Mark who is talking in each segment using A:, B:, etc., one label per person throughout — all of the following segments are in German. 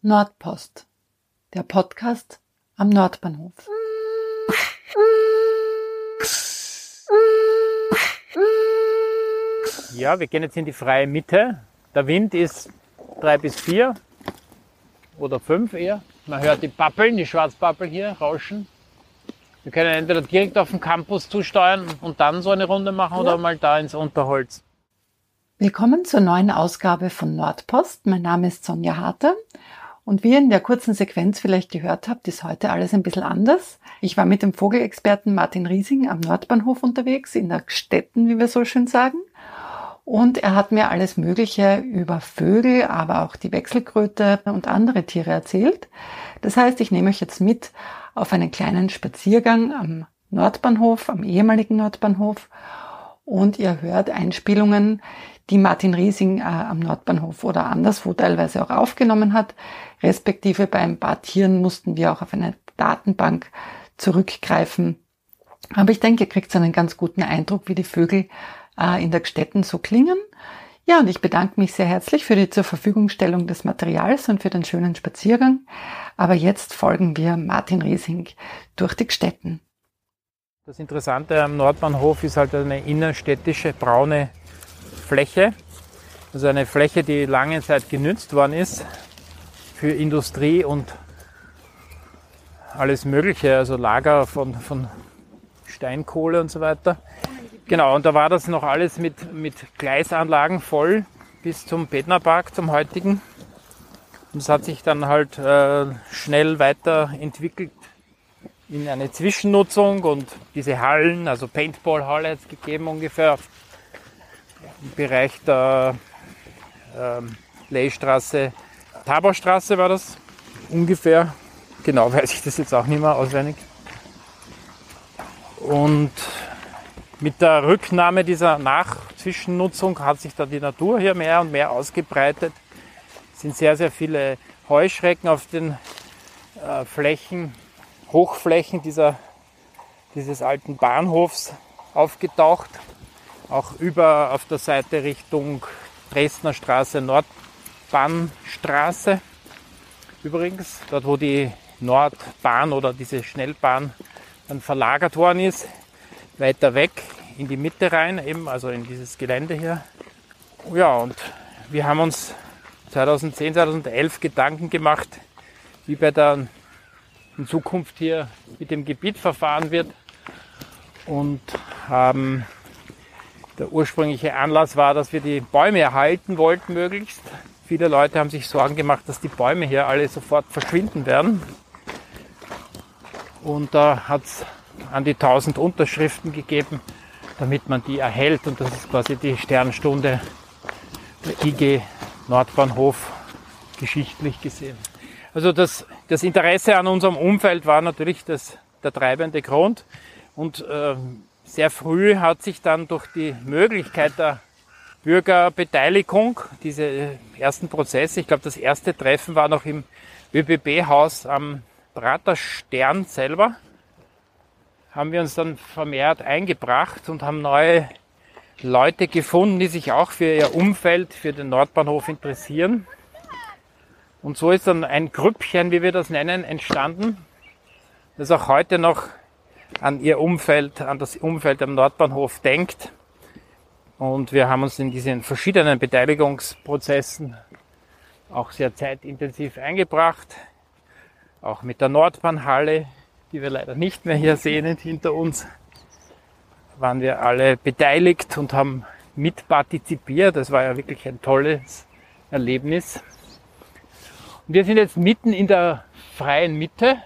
A: Nordpost, der Podcast am Nordbahnhof.
B: Ja, wir gehen jetzt in die freie Mitte. Der Wind ist drei bis vier oder fünf eher. Man hört die Pappeln, die Schwarzpappel hier rauschen. Wir können entweder direkt auf den Campus zusteuern und dann so eine Runde machen ja. oder mal da ins Unterholz.
A: Willkommen zur neuen Ausgabe von Nordpost. Mein Name ist Sonja Harter und wie ihr in der kurzen Sequenz vielleicht gehört habt, ist heute alles ein bisschen anders. Ich war mit dem Vogelexperten Martin Riesing am Nordbahnhof unterwegs, in der Städten, wie wir so schön sagen. Und er hat mir alles Mögliche über Vögel, aber auch die Wechselkröte und andere Tiere erzählt. Das heißt, ich nehme euch jetzt mit auf einen kleinen Spaziergang am Nordbahnhof, am ehemaligen Nordbahnhof. Und ihr hört Einspielungen, die Martin Riesing äh, am Nordbahnhof oder anderswo teilweise auch aufgenommen hat. Respektive beim paar Tieren mussten wir auch auf eine Datenbank zurückgreifen. Aber ich denke, ihr kriegt einen ganz guten Eindruck, wie die Vögel äh, in der Gstetten so klingen. Ja, und ich bedanke mich sehr herzlich für die zur Verfügungstellung des Materials und für den schönen Spaziergang. Aber jetzt folgen wir Martin Riesing durch die Gstetten.
B: Das Interessante am Nordbahnhof ist halt eine innerstädtische braune Fläche. Also eine Fläche, die lange Zeit genützt worden ist für Industrie und alles Mögliche, also Lager von, von Steinkohle und so weiter. Genau, und da war das noch alles mit, mit Gleisanlagen voll bis zum Bednerpark, zum heutigen. Und es hat sich dann halt äh, schnell weiterentwickelt in eine Zwischennutzung und diese Hallen, also Paintball-Halle hat es gegeben ungefähr im Bereich der ähm, Leystraße, Taborstraße war das ungefähr. Genau weiß ich das jetzt auch nicht mehr auswendig. Und mit der Rücknahme dieser Nachzwischennutzung hat sich dann die Natur hier mehr und mehr ausgebreitet. Es sind sehr, sehr viele Heuschrecken auf den äh, Flächen, Hochflächen dieser, dieses alten Bahnhofs aufgetaucht auch über auf der Seite Richtung Dresdner Straße, Nordbahnstraße. Übrigens, dort wo die Nordbahn oder diese Schnellbahn dann verlagert worden ist, weiter weg in die Mitte rein, eben also in dieses Gelände hier. Ja, und wir haben uns 2010, 2011 Gedanken gemacht, wie bei der in Zukunft hier mit dem Gebiet verfahren wird und haben der ursprüngliche Anlass war, dass wir die Bäume erhalten wollten möglichst. Viele Leute haben sich Sorgen gemacht, dass die Bäume hier alle sofort verschwinden werden. Und da hat es an die 1000 Unterschriften gegeben, damit man die erhält. Und das ist quasi die Sternstunde der IG Nordbahnhof geschichtlich gesehen. Also das, das Interesse an unserem Umfeld war natürlich das, der treibende Grund. Und äh, sehr früh hat sich dann durch die Möglichkeit der Bürgerbeteiligung, diese ersten Prozesse, ich glaube das erste Treffen war noch im ÖBB-Haus am Praterstern selber, haben wir uns dann vermehrt eingebracht und haben neue Leute gefunden, die sich auch für ihr Umfeld, für den Nordbahnhof interessieren. Und so ist dann ein Grüppchen, wie wir das nennen, entstanden, das auch heute noch an ihr Umfeld, an das Umfeld am Nordbahnhof denkt. Und wir haben uns in diesen verschiedenen Beteiligungsprozessen auch sehr zeitintensiv eingebracht. Auch mit der Nordbahnhalle, die wir leider nicht mehr hier sehen hinter uns, waren wir alle beteiligt und haben mitpartizipiert. Das war ja wirklich ein tolles Erlebnis. Und wir sind jetzt mitten in der freien Mitte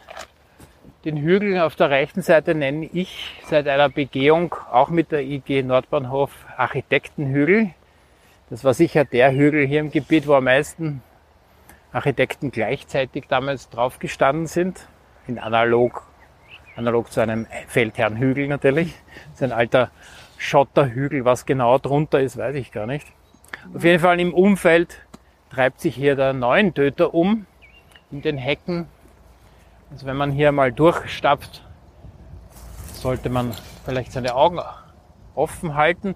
B: den Hügel auf der rechten Seite nenne ich seit einer Begehung auch mit der IG Nordbahnhof Architektenhügel. Das war sicher der Hügel hier im Gebiet, wo am meisten Architekten gleichzeitig damals drauf gestanden sind. In analog, analog zu einem Feldherrnhügel natürlich. Das ist ein alter Schotterhügel. Was genau drunter ist, weiß ich gar nicht. Auf jeden Fall im Umfeld treibt sich hier der Neuentöter um. In den Hecken also wenn man hier mal durchstapft, sollte man vielleicht seine Augen offen halten.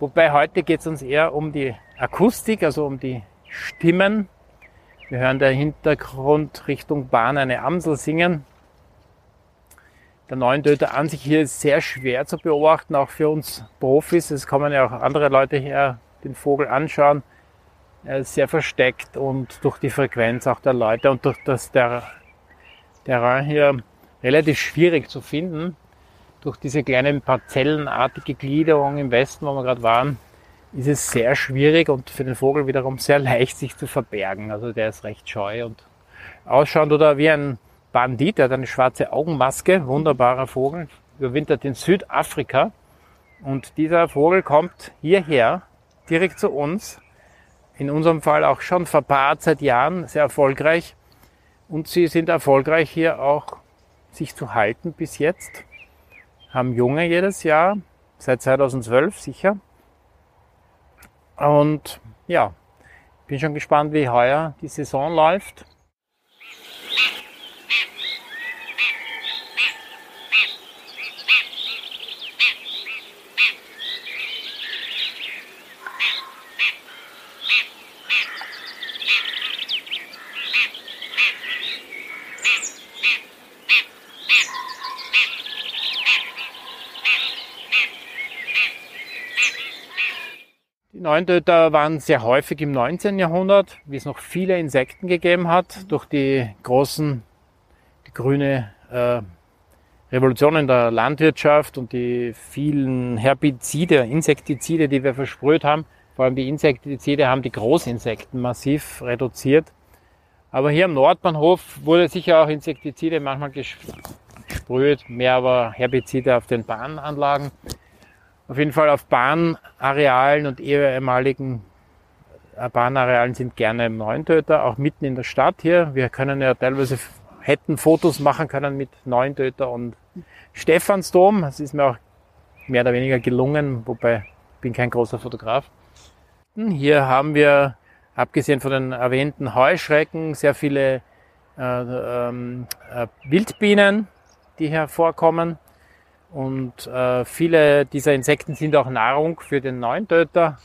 B: Wobei heute geht es uns eher um die Akustik, also um die Stimmen. Wir hören der Hintergrund Richtung Bahn eine Amsel singen. Der Neuntöter an sich hier ist sehr schwer zu beobachten, auch für uns Profis. Es kommen ja auch andere Leute her, den Vogel anschauen. Er ist sehr versteckt und durch die Frequenz auch der Leute und durch das der Terrain hier relativ schwierig zu finden. Durch diese kleinen parzellenartige Gliederung im Westen, wo wir gerade waren, ist es sehr schwierig und für den Vogel wiederum sehr leicht, sich zu verbergen. Also der ist recht scheu und ausschaut oder wie ein Bandit, der hat eine schwarze Augenmaske, wunderbarer Vogel, überwintert in Südafrika. Und dieser Vogel kommt hierher, direkt zu uns. In unserem Fall auch schon verpaart seit Jahren, sehr erfolgreich. Und sie sind erfolgreich hier auch sich zu halten bis jetzt. Haben Junge jedes Jahr, seit 2012 sicher. Und ja, bin schon gespannt, wie heuer die Saison läuft. Neuntöter waren sehr häufig im 19. Jahrhundert, wie es noch viele Insekten gegeben hat, durch die großen, die grüne äh, Revolution in der Landwirtschaft und die vielen Herbizide, Insektizide, die wir versprüht haben. Vor allem die Insektizide haben die Großinsekten massiv reduziert. Aber hier am Nordbahnhof wurde sicher auch Insektizide manchmal gesprüht, mehr aber Herbizide auf den Bahnanlagen. Auf jeden Fall auf Bahnarealen und ehemaligen äh, Bahnarealen sind gerne Neuntöter, auch mitten in der Stadt hier. Wir können ja teilweise hätten Fotos machen können mit Neuntöter und Stephansdom. Das ist mir auch mehr oder weniger gelungen, wobei ich bin kein großer Fotograf. Hier haben wir, abgesehen von den erwähnten Heuschrecken, sehr viele äh, ähm, äh, Wildbienen, die hier vorkommen. Und äh, viele dieser Insekten sind auch Nahrung für den Neuntöter.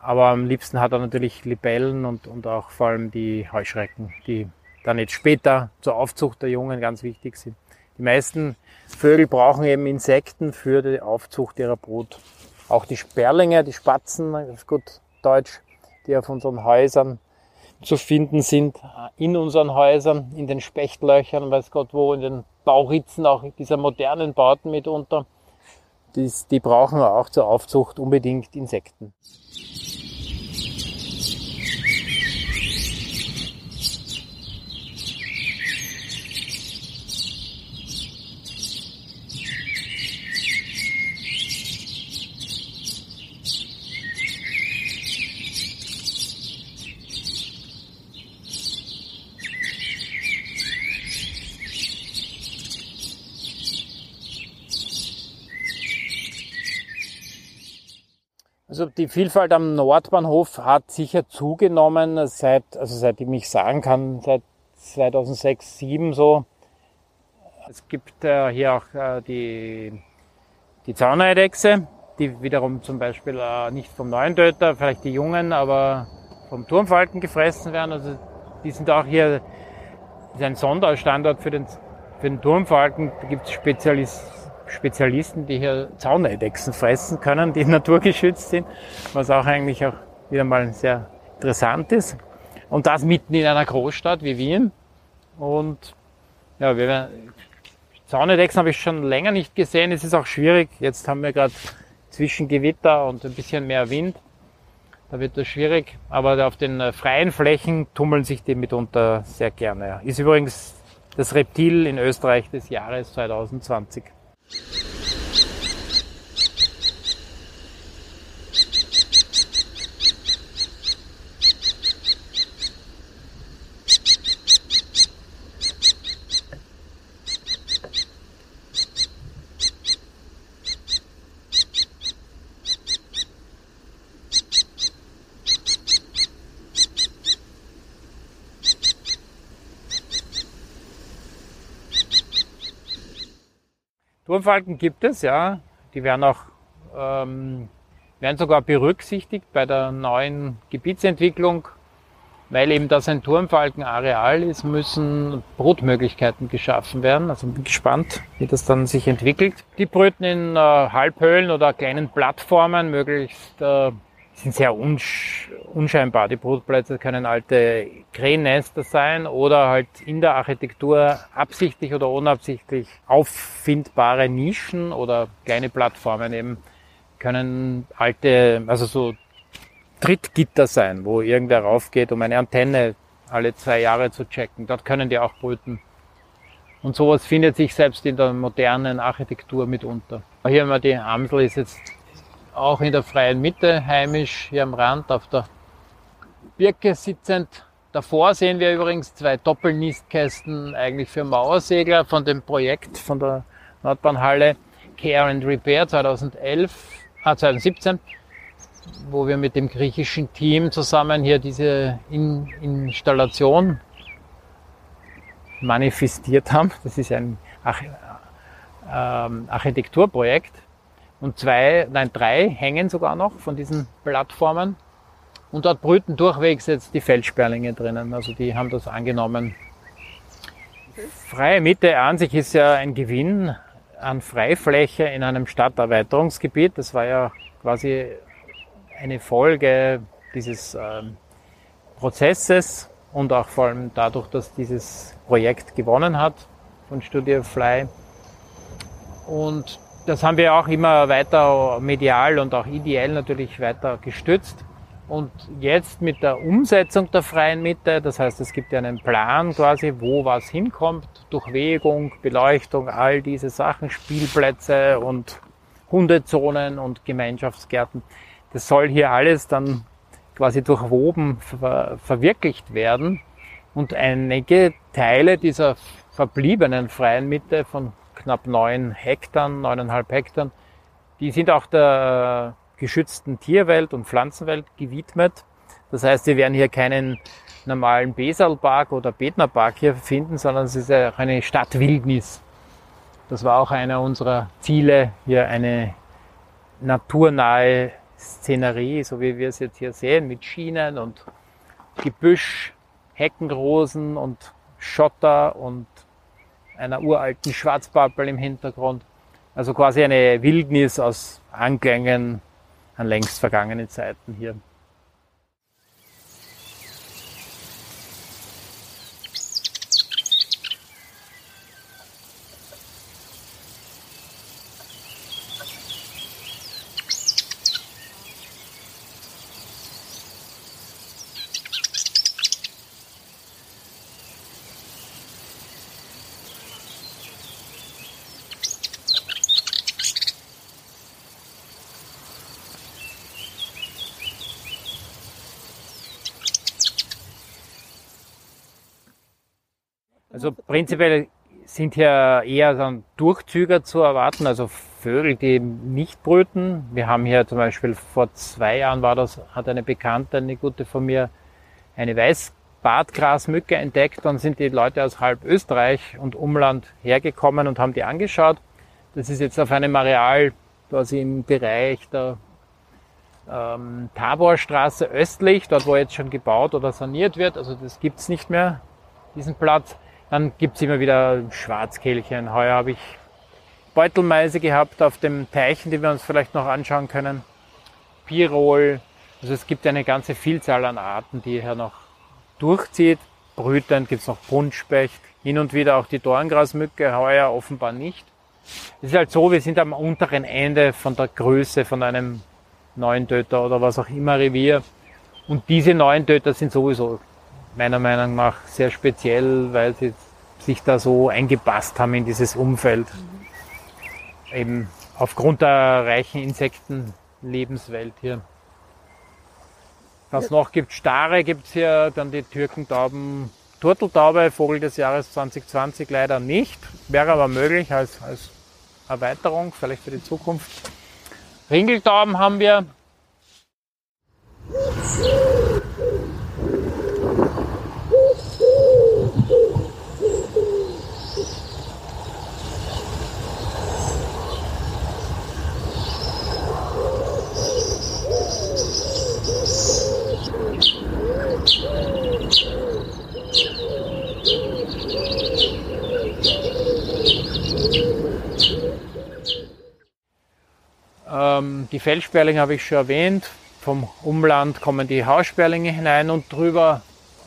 B: Aber am liebsten hat er natürlich Libellen und, und auch vor allem die Heuschrecken, die dann jetzt später zur Aufzucht der Jungen ganz wichtig sind. Die meisten Vögel brauchen eben Insekten für die Aufzucht ihrer Brut. Auch die Sperlinge, die Spatzen, auf gut Deutsch, die auf unseren Häusern zu finden sind, in unseren Häusern, in den Spechtlöchern, weiß Gott wo, in den Bauritzen auch dieser modernen Bauten mitunter. Die, die brauchen auch zur Aufzucht unbedingt Insekten. Also die Vielfalt am Nordbahnhof hat sicher zugenommen seit, also seitdem ich sagen kann, seit 2006, 2007 so. Es gibt äh, hier auch äh, die, die Zauneidechse, die wiederum zum Beispiel äh, nicht vom Neuntöter, vielleicht die Jungen, aber vom Turmfalken gefressen werden. Also die sind auch hier, das ist ein Sonderstandort für den, für den Turmfalken. Da gibt es Spezialisten Spezialisten, die hier Zauneidechsen fressen können, die naturgeschützt sind, was auch eigentlich auch wieder mal sehr interessant ist. Und das mitten in einer Großstadt wie Wien. Und ja, wir, Zaunedechsen habe ich schon länger nicht gesehen. Es ist auch schwierig. Jetzt haben wir gerade zwischen Gewitter und ein bisschen mehr Wind. Da wird das schwierig. Aber auf den äh, freien Flächen tummeln sich die mitunter sehr gerne. Ist übrigens das Reptil in Österreich des Jahres 2020. you Turmfalken gibt es, ja. Die werden auch ähm, werden sogar berücksichtigt bei der neuen Gebietsentwicklung. weil eben das ein Turmfalkenareal ist, müssen Brutmöglichkeiten geschaffen werden. Also bin gespannt, wie das dann sich entwickelt. Die brüten in äh, Halbhöhlen oder kleinen Plattformen, möglichst äh, sind sehr unsch unscheinbar. Die Brutplätze können alte Krähennester sein oder halt in der Architektur absichtlich oder unabsichtlich auffindbare Nischen oder kleine Plattformen eben können alte, also so Trittgitter sein, wo irgendwer raufgeht, um eine Antenne alle zwei Jahre zu checken. Dort können die auch brüten. Und sowas findet sich selbst in der modernen Architektur mitunter. Hier haben wir die Amsel, ist jetzt auch in der freien Mitte heimisch, hier am Rand auf der Birke sitzend. Davor sehen wir übrigens zwei Doppelnistkästen eigentlich für Mauersegler von dem Projekt von der Nordbahnhalle Care and Repair 2011, ah, 2017 wo wir mit dem griechischen Team zusammen hier diese In Installation manifestiert haben. Das ist ein Arch ähm, Architekturprojekt. Und zwei, nein, drei hängen sogar noch von diesen Plattformen. Und dort brüten durchwegs jetzt die Feldsperlinge drinnen. Also die haben das angenommen. Freie Mitte an sich ist ja ein Gewinn an Freifläche in einem Stadterweiterungsgebiet. Das war ja quasi eine Folge dieses ähm, Prozesses und auch vor allem dadurch, dass dieses Projekt gewonnen hat von Studio Fly. Und das haben wir auch immer weiter medial und auch ideell natürlich weiter gestützt. Und jetzt mit der Umsetzung der freien Mitte, das heißt, es gibt ja einen Plan quasi, wo was hinkommt, Durchwegung, Beleuchtung, all diese Sachen, Spielplätze und Hundezonen und Gemeinschaftsgärten. Das soll hier alles dann quasi durchwoben ver verwirklicht werden. Und einige Teile dieser verbliebenen freien Mitte von knapp neun Hektar, neuneinhalb Hektar, die sind auch der geschützten Tierwelt und Pflanzenwelt gewidmet. Das heißt, Sie werden hier keinen normalen Besalpark oder Betnerpark hier finden, sondern es ist auch eine Stadtwildnis. Das war auch einer unserer Ziele, hier eine naturnahe Szenerie, so wie wir es jetzt hier sehen, mit Schienen und Gebüsch, Heckenrosen und Schotter und einer uralten Schwarzpappel im Hintergrund. Also quasi eine Wildnis aus Anklängen an längst vergangenen Zeiten hier. Also prinzipiell sind hier eher dann Durchzüger zu erwarten, also Vögel, die nicht brüten. Wir haben hier zum Beispiel vor zwei Jahren war das, hat eine Bekannte, eine gute von mir, eine Weißbartgrasmücke entdeckt. Dann sind die Leute aus halb Österreich und Umland hergekommen und haben die angeschaut. Das ist jetzt auf einem Areal quasi im Bereich der ähm, Taborstraße östlich, dort wo jetzt schon gebaut oder saniert wird. Also das gibt's nicht mehr, diesen Platz. Dann gibt's immer wieder Schwarzkehlchen. Heuer habe ich Beutelmeise gehabt auf dem Teichen, die wir uns vielleicht noch anschauen können. Pirol. Also es gibt eine ganze Vielzahl an Arten, die hier noch durchzieht. Brütend gibt's noch Buntspecht. Hin und wieder auch die Dorngrasmücke, heuer offenbar nicht. Es ist halt so, wir sind am unteren Ende von der Größe von einem neuen Töter oder was auch immer Revier. Und diese neuen Töter sind sowieso meiner Meinung nach sehr speziell, weil sie sich da so eingepasst haben in dieses Umfeld. Mhm. Eben aufgrund der reichen Insektenlebenswelt hier. Was ja. noch gibt, Stare gibt's hier, dann die Türkentauben, Turteltaube, Vogel des Jahres 2020 leider nicht, wäre aber möglich als, als Erweiterung, vielleicht für die Zukunft. Ringeltauben haben wir, Feldsperlinge habe ich schon erwähnt. Vom Umland kommen die Haussperlinge hinein und drüber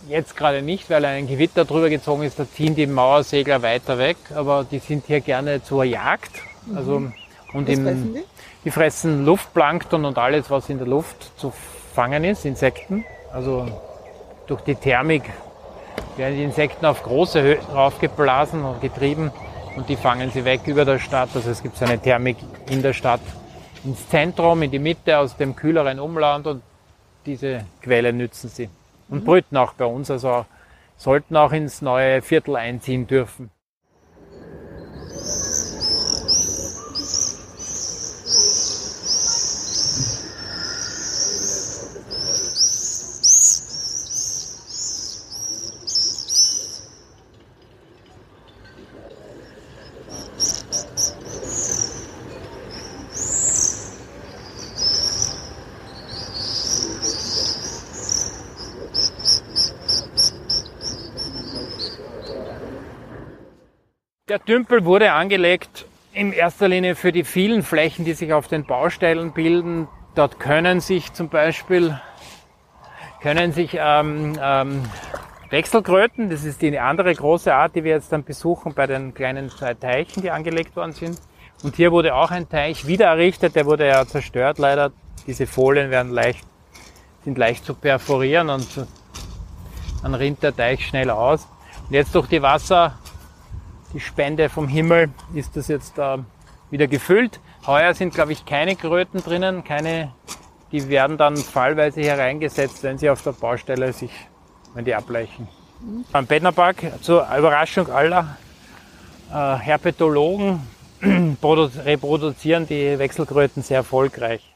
B: jetzt gerade nicht, weil ein Gewitter drüber gezogen ist, da ziehen die Mauersegler weiter weg, aber die sind hier gerne zur Jagd. Also,
A: Mhm.
B: und
A: Was
B: im,
A: fressen die?
B: die fressen Luftplankton und alles, was in der Luft zu fangen ist, Insekten. Also durch die Thermik werden die Insekten auf große Höhen raufgeblasen und getrieben und die fangen sie weg über der Stadt. Also es gibt so eine Thermik in der Stadt ins Zentrum, in die Mitte aus dem kühleren Umland und diese Quelle nützen sie. Und brüten auch bei uns, also sollten auch ins neue Viertel einziehen dürfen. Der Tümpel wurde angelegt in erster Linie für die vielen Flächen, die sich auf den Baustellen bilden. Dort können sich zum Beispiel können sich ähm, ähm, Wechselkröten, das ist die andere große Art, die wir jetzt dann besuchen bei den kleinen zwei Teichen, die angelegt worden sind. Und hier wurde auch ein Teich wieder errichtet, der wurde ja zerstört leider. Diese Folien werden leicht, sind leicht zu perforieren und dann rinnt der Teich schnell aus. Und jetzt durch die Wasser die Spende vom Himmel ist das jetzt äh, wieder gefüllt. Heuer sind, glaube ich, keine Kröten drinnen, keine, die werden dann fallweise hereingesetzt, wenn sie auf der Baustelle sich, wenn die ableichen. Am Bednerpark, zur Überraschung aller äh, Herpetologen, produ- reproduzieren die Wechselkröten sehr erfolgreich.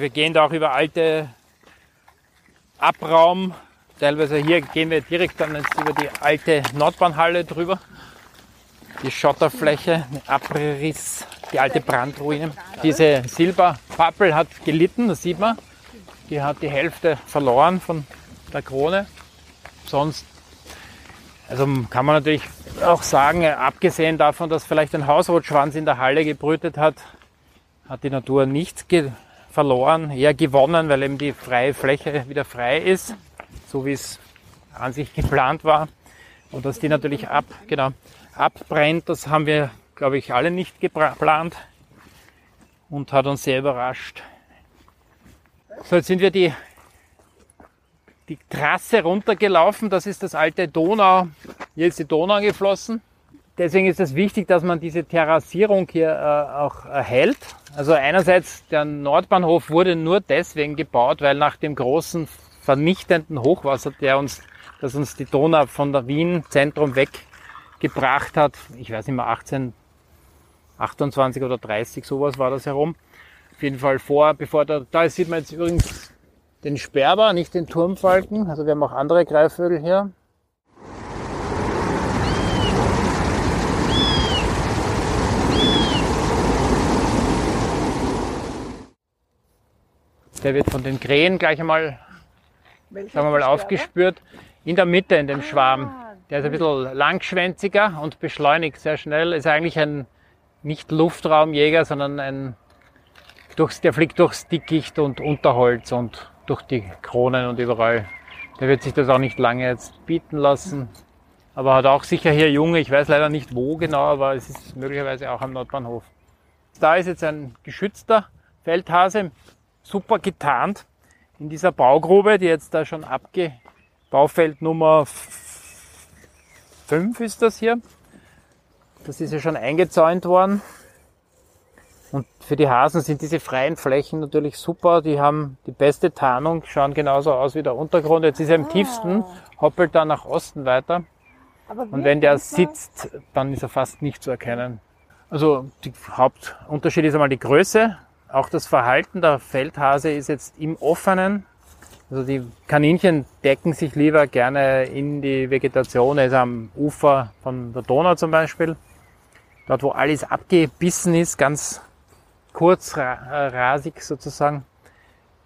B: Also wir gehen da auch über alte Abraum. Teilweise hier gehen wir direkt dann jetzt über die alte Nordbahnhalle drüber. Die Schotterfläche, Abriss, die alte Brandruine. Diese Silberpappel hat gelitten, das sieht man. Die hat die Hälfte verloren von der Krone. Sonst, also kann man natürlich auch sagen, abgesehen davon, dass vielleicht ein Hausrotschwanz in der Halle gebrütet hat, hat die Natur nichts verloren, eher gewonnen, weil eben die freie Fläche wieder frei ist, so wie es an sich geplant war. Und dass die natürlich ab, genau, abbrennt, das haben wir, glaube ich, alle nicht geplant und hat uns sehr überrascht. So, jetzt sind wir die, die Trasse runtergelaufen. Das ist das alte Donau. Hier ist die Donau geflossen. Deswegen ist es wichtig, dass man diese Terrassierung hier äh, auch erhält. Also einerseits der Nordbahnhof wurde nur deswegen gebaut, weil nach dem großen vernichtenden Hochwasser, der uns, das uns die Donau von der Wien Zentrum weggebracht hat, ich weiß nicht mehr, 18, 28 oder 30, sowas war das herum. Auf jeden Fall vor, bevor da, da sieht man jetzt übrigens den Sperber, nicht den Turmfalken. Also wir haben auch andere Greifvögel hier. Der wird von den Krähen gleich einmal, sagen wir mal, aufgespürt. In der Mitte, in dem Schwarm. Der ist ein bisschen langschwänziger und beschleunigt sehr schnell. Ist eigentlich ein nicht Luftraumjäger, sondern ein, durchs, der fliegt durchs Dickicht und Unterholz und durch die Kronen und überall. Der wird sich das auch nicht lange jetzt bieten lassen. Aber hat auch sicher hier Junge. Ich weiß leider nicht wo genau, aber es ist möglicherweise auch am Nordbahnhof. Da ist jetzt ein geschützter Feldhase, super getarnt. in dieser Baugrube, die jetzt da schon abge, Baufeld Nummer 5 ist das hier. Das ist ja schon eingezäunt worden. Und für die Hasen sind diese freien Flächen natürlich super. Die haben die beste Tarnung, schauen genauso aus wie der Untergrund. Jetzt ist er im ah. tiefsten, hoppelt dann nach Osten weiter. Und wenn der sitzt, dann ist er fast nicht zu erkennen. Also der Hauptunterschied ist einmal die Größe. Auch das Verhalten der Feldhase ist jetzt im Offenen. Also die Kaninchen decken sich lieber gerne in die Vegetation, also am Ufer von der Donau zum Beispiel. Dort, wo alles abgebissen ist, ganz kurzrasig sozusagen.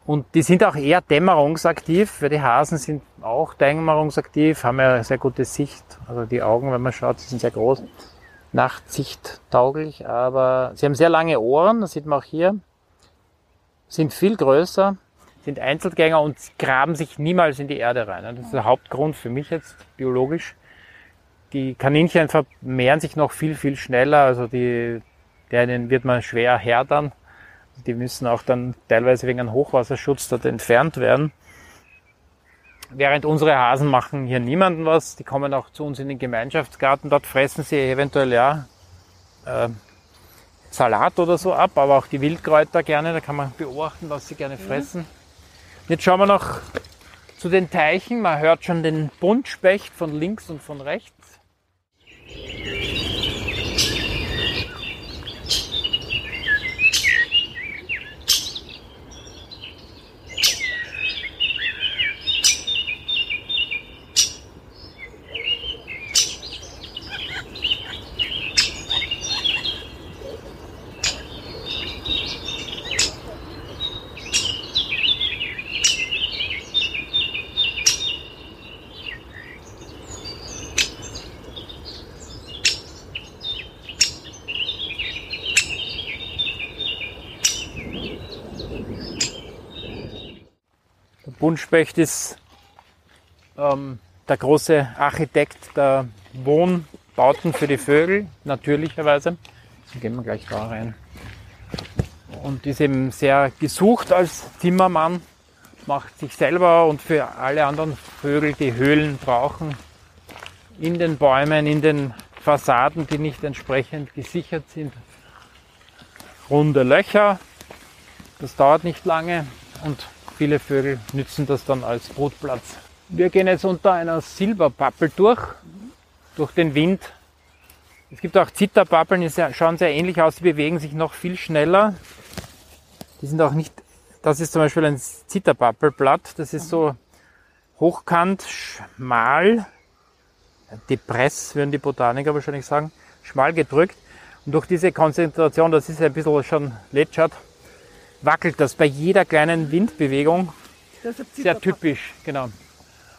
B: Und die sind auch eher dämmerungsaktiv, weil die Hasen sind auch dämmerungsaktiv, haben ja sehr gute Sicht. Also die Augen, wenn man schaut, sind sehr groß. Nachtsicht tauglich, aber sie haben sehr lange Ohren, das sieht man auch hier. Sind viel größer, sind Einzelgänger und graben sich niemals in die Erde rein. Das ist der Hauptgrund für mich jetzt biologisch. Die Kaninchen vermehren sich noch viel, viel schneller, also die denen wird man schwer härtern. Die müssen auch dann teilweise wegen einem Hochwasserschutz dort entfernt werden. Während unsere Hasen machen hier niemanden was. Die kommen auch zu uns in den Gemeinschaftsgarten. Dort fressen sie eventuell ja äh, Salat oder so ab, aber auch die Wildkräuter gerne. Da kann man beobachten, was sie gerne fressen. Jetzt schauen wir noch zu den Teichen. Man hört schon den Buntspecht von links und von rechts. Buntspecht ist ähm, der große Architekt der Wohnbauten für die Vögel, natürlicherweise. So gehen wir gleich da rein. Und ist eben sehr gesucht als Zimmermann, macht sich selber und für alle anderen Vögel, die Höhlen brauchen, in den Bäumen, in den Fassaden, die nicht entsprechend gesichert sind, runde Löcher. Das dauert nicht lange und Viele Vögel nützen das dann als Brutplatz. Wir gehen jetzt unter einer Silberpappel durch, durch den Wind. Es gibt auch Zitterpappeln, die schauen sehr ähnlich aus, die bewegen sich noch viel schneller. Die sind auch nicht, das ist zum Beispiel ein Zitterpappelblatt, das ist so hochkant, schmal, depress würden die Botaniker wahrscheinlich sagen, schmal gedrückt. Und durch diese Konzentration, das ist ein bisschen schon lätschert, wackelt das bei jeder kleinen Windbewegung. Sehr typisch, genau.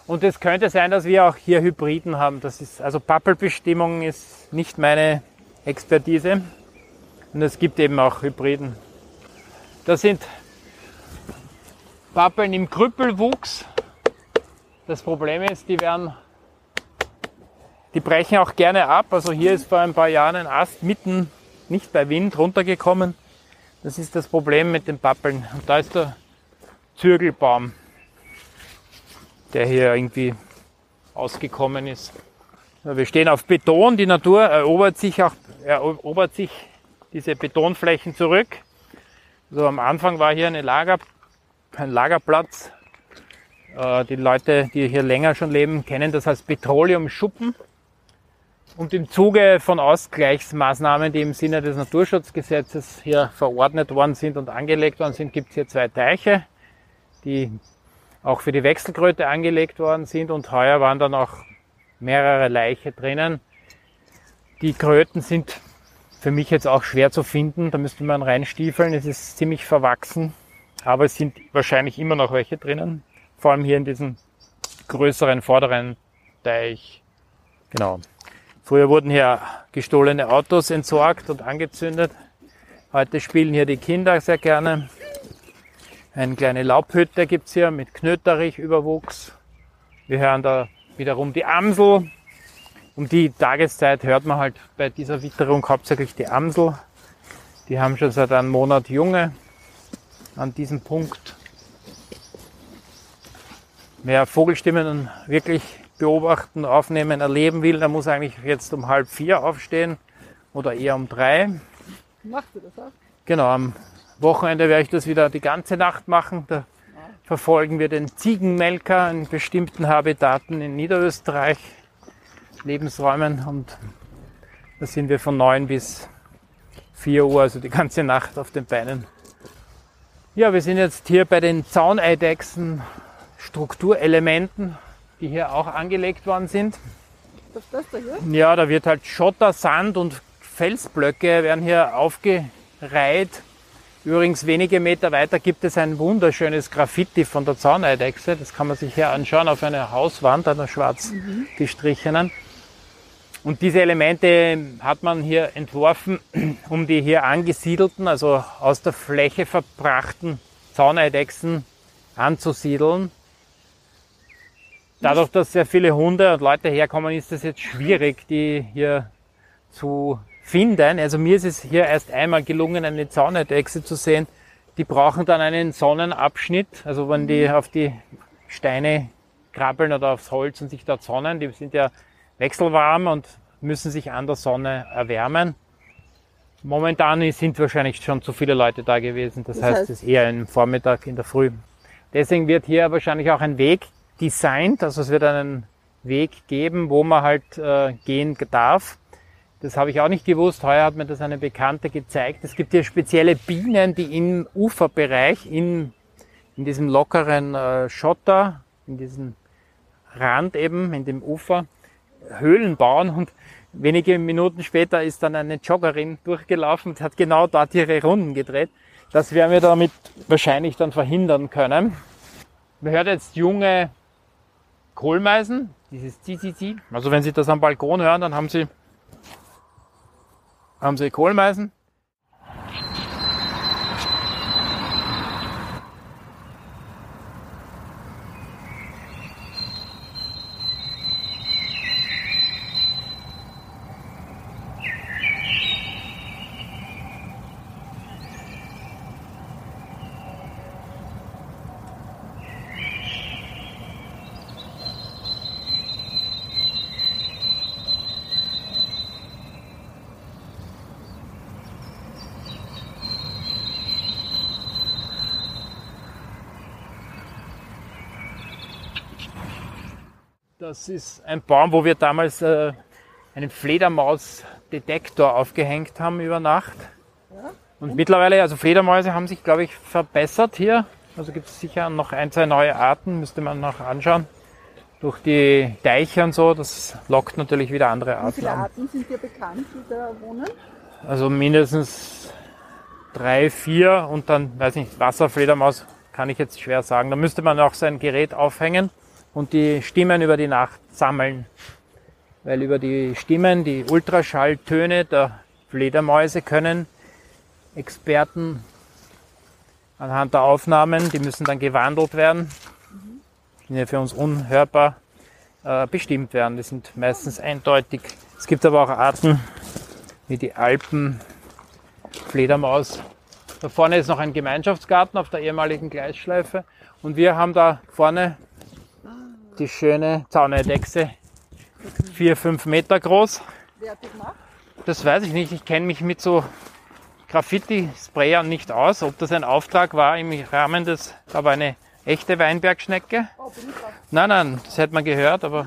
B: Und es könnte sein, dass wir auch hier Hybriden haben. Das ist, also Pappelbestimmung ist nicht meine Expertise. Und es gibt eben auch Hybriden. Das sind Pappeln im Krüppelwuchs. Das Problem ist, die werden, die brechen auch gerne ab. Also hier ist vor ein paar Jahren ein Ast mitten, nicht bei Wind, runtergekommen. Das ist das Problem mit den Pappeln. Und da ist der Zürgelbaum, der hier irgendwie ausgekommen ist. Wir stehen auf Beton. Die Natur erobert sich auch, erobert sich diese Betonflächen zurück. So am Anfang war hier eine Lager, ein Lagerplatz. Äh, die Leute, die hier länger schon leben, kennen das als Petroleumschuppen. Und im Zuge von Ausgleichsmaßnahmen, die im Sinne des Naturschutzgesetzes hier verordnet worden sind und angelegt worden sind, gibt es hier zwei Teiche, die auch für die Wechselkröte angelegt worden sind. Und heuer waren dann auch mehrere Leiche drinnen. Die Kröten sind für mich jetzt auch schwer zu finden. Da müsste man reinstiefeln. Es ist ziemlich verwachsen. Aber es sind wahrscheinlich immer noch welche drinnen. Vor allem hier in diesem größeren vorderen Teich. Genau. Früher wurden hier gestohlene Autos entsorgt und angezündet. Heute spielen hier die Kinder sehr gerne. Eine kleine Laubhütte gibt's hier mit Knöterich-Überwuchs. Wir hören da wiederum die Amsel. Um die Tageszeit hört man halt bei dieser Witterung hauptsächlich die Amsel. Die haben schon seit einem Monat Junge an diesem Punkt. wer Vogelstimmen wirklich beobachten, aufnehmen, erleben will, der muss eigentlich jetzt um halb vier aufstehen oder eher um drei.
A: Machst du das auch?
B: Genau, am Wochenende werde ich das wieder die ganze Nacht machen. Da verfolgen wir den Ziegenmelker in bestimmten Habitaten in Niederösterreich, Lebensräumen und da sind wir von neun bis vier Uhr, also die ganze Nacht auf den Beinen. Ja, wir sind jetzt hier bei den Zauneidechsen Strukturelementen, die hier auch angelegt worden sind.
A: Was ist das da hier?
B: Ja, da wird halt Schotter, Sand und Felsblöcke werden hier aufgereiht. Übrigens wenige Meter weiter gibt es ein wunderschönes Graffiti von der Zauneidechse. Das kann man sich hier anschauen auf einer Hauswand, einer schwarz gestrichenen. Und diese Elemente hat man hier entworfen, um die hier angesiedelten, also aus der Fläche verbrachten Zauneidechsen anzusiedeln. Dadurch, dass sehr viele Hunde und Leute herkommen, ist es jetzt schwierig, die hier zu finden. Also mir ist es hier erst einmal gelungen, eine Zauneidechse zu sehen. Die brauchen dann einen Sonnenabschnitt, also wenn die auf die Steine krabbeln oder aufs Holz und sich dort sonnen, die sind ja wechselwarm und müssen sich an der Sonne erwärmen. Momentan sind wahrscheinlich schon zu viele Leute da gewesen. Das,
A: Das
B: heißt,
A: heißt-
B: es ist eher ein Vormittag in der Früh. Deswegen wird hier wahrscheinlich auch ein Weg designt. Also es wird einen Weg geben, wo man halt äh, gehen darf. Das habe ich auch nicht gewusst. Heuer hat mir das eine Bekannte gezeigt. Es gibt hier spezielle Bienen, die im Uferbereich, in, in diesem lockeren äh, Schotter, in diesem Rand eben, in dem Ufer, Höhlen bauen und wenige Minuten später ist dann eine Joggerin durchgelaufen und hat genau dort ihre Runden gedreht. Das werden wir damit wahrscheinlich dann verhindern können. Man hört jetzt junge Kohlmeisen, dieses Zizizi. Also wenn Sie das am Balkon hören, dann haben Sie, haben Sie Kohlmeisen. Das ist ein Baum, wo wir damals äh, einen Fledermausdetektor aufgehängt haben über Nacht. Und mittlerweile, also Fledermäuse haben sich, glaube ich, verbessert hier. Also gibt es sicher noch ein, zwei neue Arten, müsste man noch anschauen. Durch die Deiche und so, das lockt natürlich wieder andere
A: Wie
B: Arten
A: viele
B: an.
A: Arten sind dir bekannt, die da wohnen?
B: Also mindestens drei, vier und dann, weiß nicht, Wasserfledermaus kann ich jetzt schwer sagen. Da müsste man auch sein Gerät aufhängen und die Stimmen über die Nacht sammeln. Weil über die Stimmen, die Ultraschalltöne der Fledermäuse können Experten anhand der Aufnahmen, die müssen dann gewandelt werden, die ja für uns unhörbar äh, bestimmt werden. Die sind meistens eindeutig. Es gibt aber auch Arten wie die Alpen, Fledermaus. Da vorne ist noch ein Gemeinschaftsgarten auf der ehemaligen Gleisschleife. Und wir haben da vorne die schöne Zauneidechse, vier, fünf Meter groß.
A: Wer hat die gemacht?
B: Das weiß ich nicht. Ich kenne mich mit so Graffiti-Sprayern nicht aus. Ob das ein Auftrag war im Rahmen des, aber eine echte Weinbergschnecke.
A: Oh.
B: Nein, nein, das hätte man gehört, aber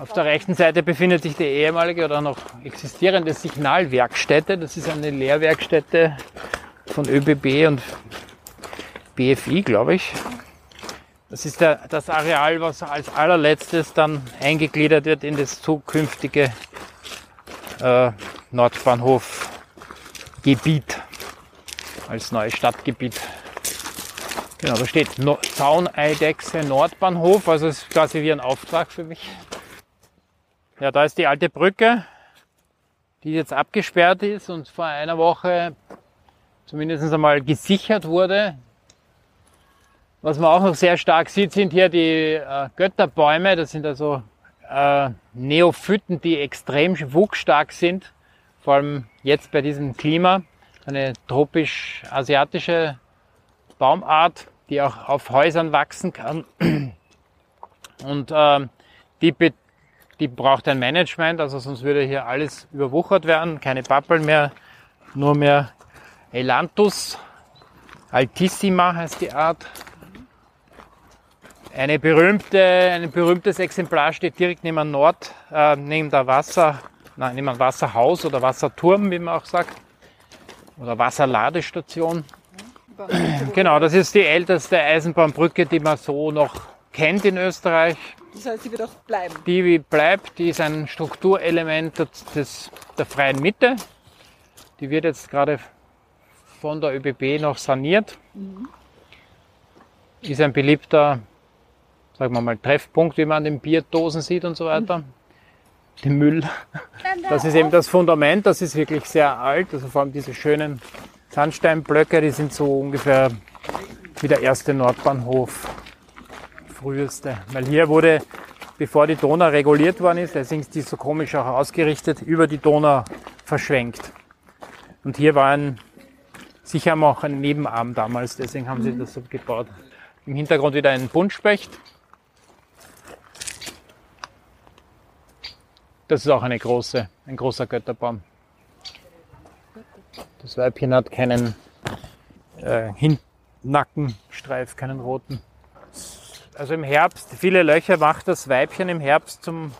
B: auf der rechten Seite befindet sich die ehemalige oder noch existierende Signalwerkstätte. Das ist eine Lehrwerkstätte von ÖBB und BFI, glaube ich. Das ist der, das Areal, was als allerletztes dann eingegliedert wird in das zukünftige äh, Nordbahnhof-Gebiet als neues Stadtgebiet. Genau, da steht no Zauneidechse Nordbahnhof, also ist quasi wie ein Auftrag für mich. Ja, da ist die alte Brücke, die jetzt abgesperrt ist und vor einer Woche zumindest einmal gesichert wurde. Was man auch noch sehr stark sieht, sind hier die äh, Götterbäume. Das sind also äh, Neophyten, die extrem wuchsstark sind. Vor allem jetzt bei diesem Klima. Eine tropisch-asiatische Baumart, die auch auf Häusern wachsen kann. Und ähm, die, die braucht ein Management, also sonst würde hier alles überwuchert werden, keine Pappeln mehr, nur mehr Elanthus altissima heißt die Art. Eine berühmte, ein berühmtes Exemplar steht direkt neben Nord, äh, neben der Wasser, nein, neben dem Wasserhaus oder Wasserturm, wie man auch sagt, oder Wasserladestation. Genau, das ist die älteste Eisenbahnbrücke, die man so noch kennt in Österreich.
A: Das heißt, die wird auch bleiben?
B: Die bleibt, die ist ein Strukturelement des, der freien Mitte. Die wird jetzt gerade von der ÖBB noch saniert. Mhm. Ist ein beliebter, sagen wir mal, Treffpunkt, wie man an den Bierdosen sieht und so weiter. Mhm. Den Müll. Das ist eben das Fundament, das ist wirklich sehr alt. Also vor allem diese schönen Sandsteinblöcke, die sind so ungefähr wie der erste Nordbahnhof, früheste. Weil hier wurde, bevor die Donau reguliert worden ist, deswegen ist die so komisch auch ausgerichtet, über die Donau verschwenkt. Und hier war ein, sicher auch ein Nebenarm damals, deswegen haben sie das so gebaut. Im Hintergrund wieder ein Buntspecht. Das ist auch eine große, ein großer Götterbaum. Das Weibchen hat keinen äh, Nackenstreif, keinen roten. Also im Herbst, viele Löcher macht das Weibchen im Herbst zum,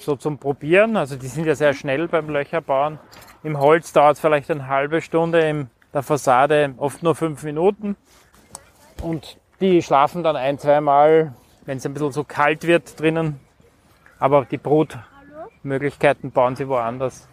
B: so zum Probieren. Also die sind ja sehr schnell beim Löcherbauen. Im Holz dauert es vielleicht eine halbe Stunde, in der Fassade oft nur fünf Minuten. Und die schlafen dann ein, zweimal, wenn es ein bisschen so kalt wird drinnen. Aber die Brutmöglichkeiten bauen sie woanders.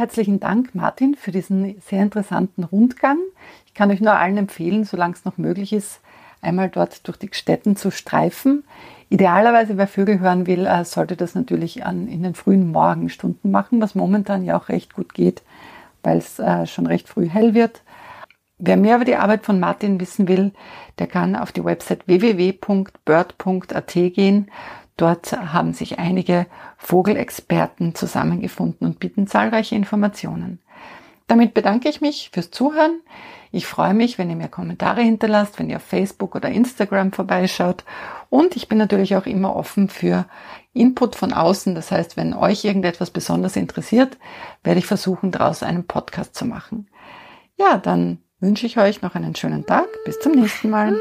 A: Herzlichen Dank, Martin, für diesen sehr interessanten Rundgang. Ich kann euch nur allen empfehlen, solange es noch möglich ist, einmal dort durch die Städten zu streifen. Idealerweise, wer Vögel hören will, äh, sollte das natürlich in den frühen Morgenstunden machen, was momentan ja auch recht gut geht, weil es äh, schon recht früh hell wird. Wer mehr über die Arbeit von Martin wissen will, der kann auf die Website www.bird.at gehen Dort haben sich einige Vogelexperten zusammengefunden und bieten zahlreiche Informationen. Damit bedanke ich mich fürs Zuhören. Ich freue mich, wenn ihr mir Kommentare hinterlasst, wenn ihr auf Facebook oder Instagram vorbeischaut. Und ich bin natürlich auch immer offen für Input von außen. Das heißt, wenn euch irgendetwas besonders interessiert, werde ich versuchen, daraus einen Podcast zu machen. Ja, dann wünsche ich euch noch einen schönen Tag. Bis zum nächsten Mal.